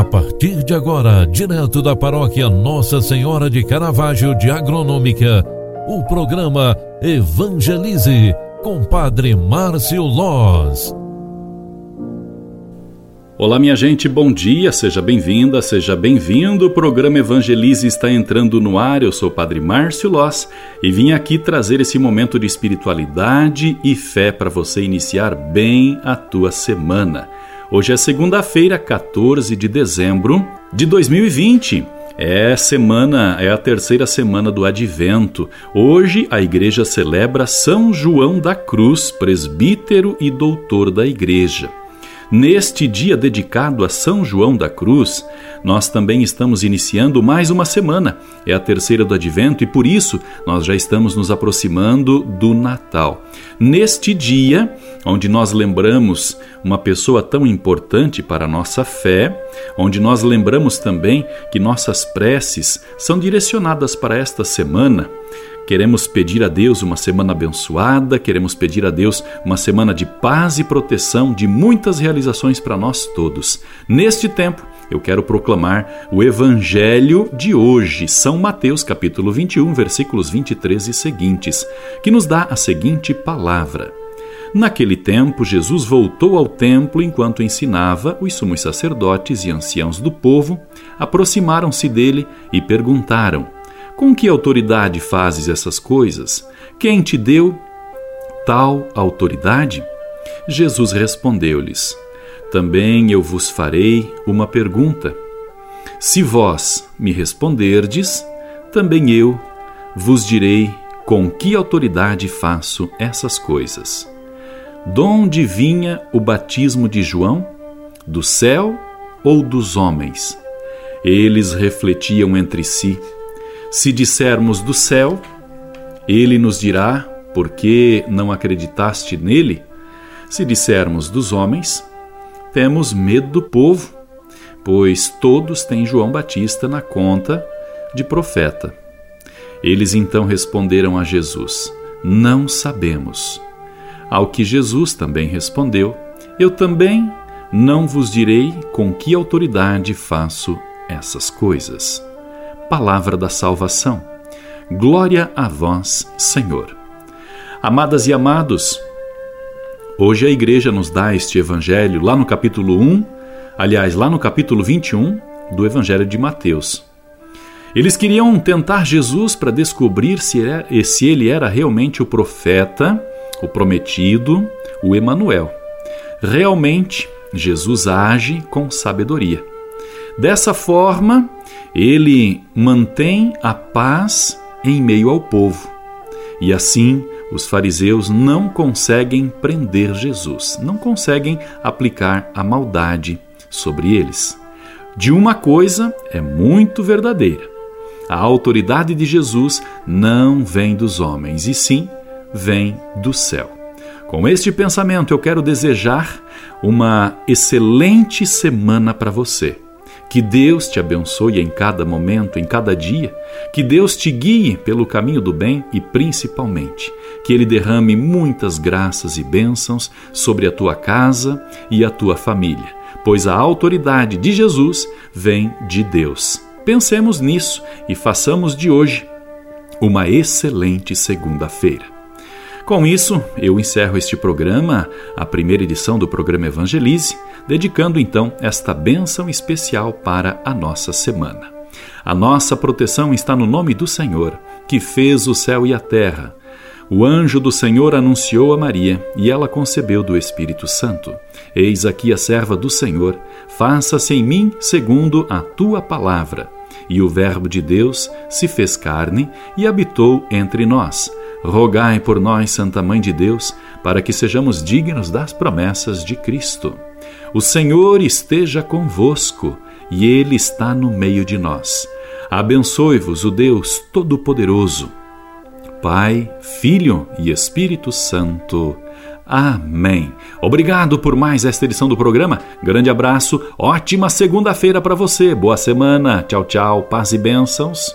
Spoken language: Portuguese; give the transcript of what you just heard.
A partir de agora, direto da paróquia Nossa Senhora de Caravaggio de Agronômica, o programa Evangelize com Padre Márcio Loz. Olá, minha gente, bom dia, seja bem-vinda, seja bem-vindo. O programa Evangelize está entrando no ar. Eu sou o Padre Márcio Loz e vim aqui trazer esse momento de espiritualidade e fé para você iniciar bem a tua semana. Hoje é segunda-feira, 14 de dezembro de 2020. É semana, é a terceira semana do Advento. Hoje a igreja celebra São João da Cruz, presbítero e doutor da igreja. Neste dia dedicado a São João da Cruz, nós também estamos iniciando mais uma semana. É a terceira do Advento e por isso nós já estamos nos aproximando do Natal. Neste dia, onde nós lembramos uma pessoa tão importante para a nossa fé, onde nós lembramos também que nossas preces são direcionadas para esta semana, Queremos pedir a Deus uma semana abençoada, queremos pedir a Deus uma semana de paz e proteção, de muitas realizações para nós todos. Neste tempo, eu quero proclamar o evangelho de hoje, São Mateus, capítulo 21, versículos 23 e seguintes, que nos dá a seguinte palavra: Naquele tempo, Jesus voltou ao templo enquanto ensinava, os sumos sacerdotes e anciãos do povo aproximaram-se dele e perguntaram: com que autoridade fazes essas coisas? Quem te deu tal autoridade? Jesus respondeu-lhes: Também eu vos farei uma pergunta. Se vós me responderdes, também eu vos direi com que autoridade faço essas coisas. Donde vinha o batismo de João? Do céu ou dos homens? Eles refletiam entre si se dissermos do céu, ele nos dirá: Por que não acreditaste nele? Se dissermos dos homens, temos medo do povo, pois todos têm João Batista na conta de profeta. Eles então responderam a Jesus: Não sabemos. Ao que Jesus também respondeu: Eu também não vos direi com que autoridade faço essas coisas palavra da salvação. Glória a vós, Senhor. Amadas e amados, hoje a igreja nos dá este evangelho lá no capítulo 1, aliás, lá no capítulo 21 do evangelho de Mateus. Eles queriam tentar Jesus para descobrir se, é, se ele era realmente o profeta, o prometido, o Emanuel. Realmente, Jesus age com sabedoria. Dessa forma, ele mantém a paz em meio ao povo. E assim, os fariseus não conseguem prender Jesus, não conseguem aplicar a maldade sobre eles. De uma coisa é muito verdadeira: a autoridade de Jesus não vem dos homens, e sim vem do céu. Com este pensamento, eu quero desejar uma excelente semana para você que Deus te abençoe em cada momento, em cada dia. Que Deus te guie pelo caminho do bem e, principalmente, que Ele derrame muitas graças e bênçãos sobre a tua casa e a tua família, pois a autoridade de Jesus vem de Deus. Pensemos nisso e façamos de hoje uma excelente segunda-feira. Com isso, eu encerro este programa, a primeira edição do programa Evangelize, dedicando então esta bênção especial para a nossa semana. A nossa proteção está no nome do Senhor, que fez o céu e a terra. O anjo do Senhor anunciou a Maria, e ela concebeu do Espírito Santo. Eis aqui a serva do Senhor, faça-se em mim segundo a tua palavra. E o Verbo de Deus se fez carne e habitou entre nós rogai por nós, Santa Mãe de Deus, para que sejamos dignos das promessas de Cristo. O Senhor esteja convosco e Ele está no meio de nós. Abençoe-vos o Deus Todo-Poderoso, Pai, Filho e Espírito Santo. Amém. Obrigado por mais esta edição do programa. Grande abraço, ótima segunda-feira para você. Boa semana. Tchau, tchau. Paz e bênçãos.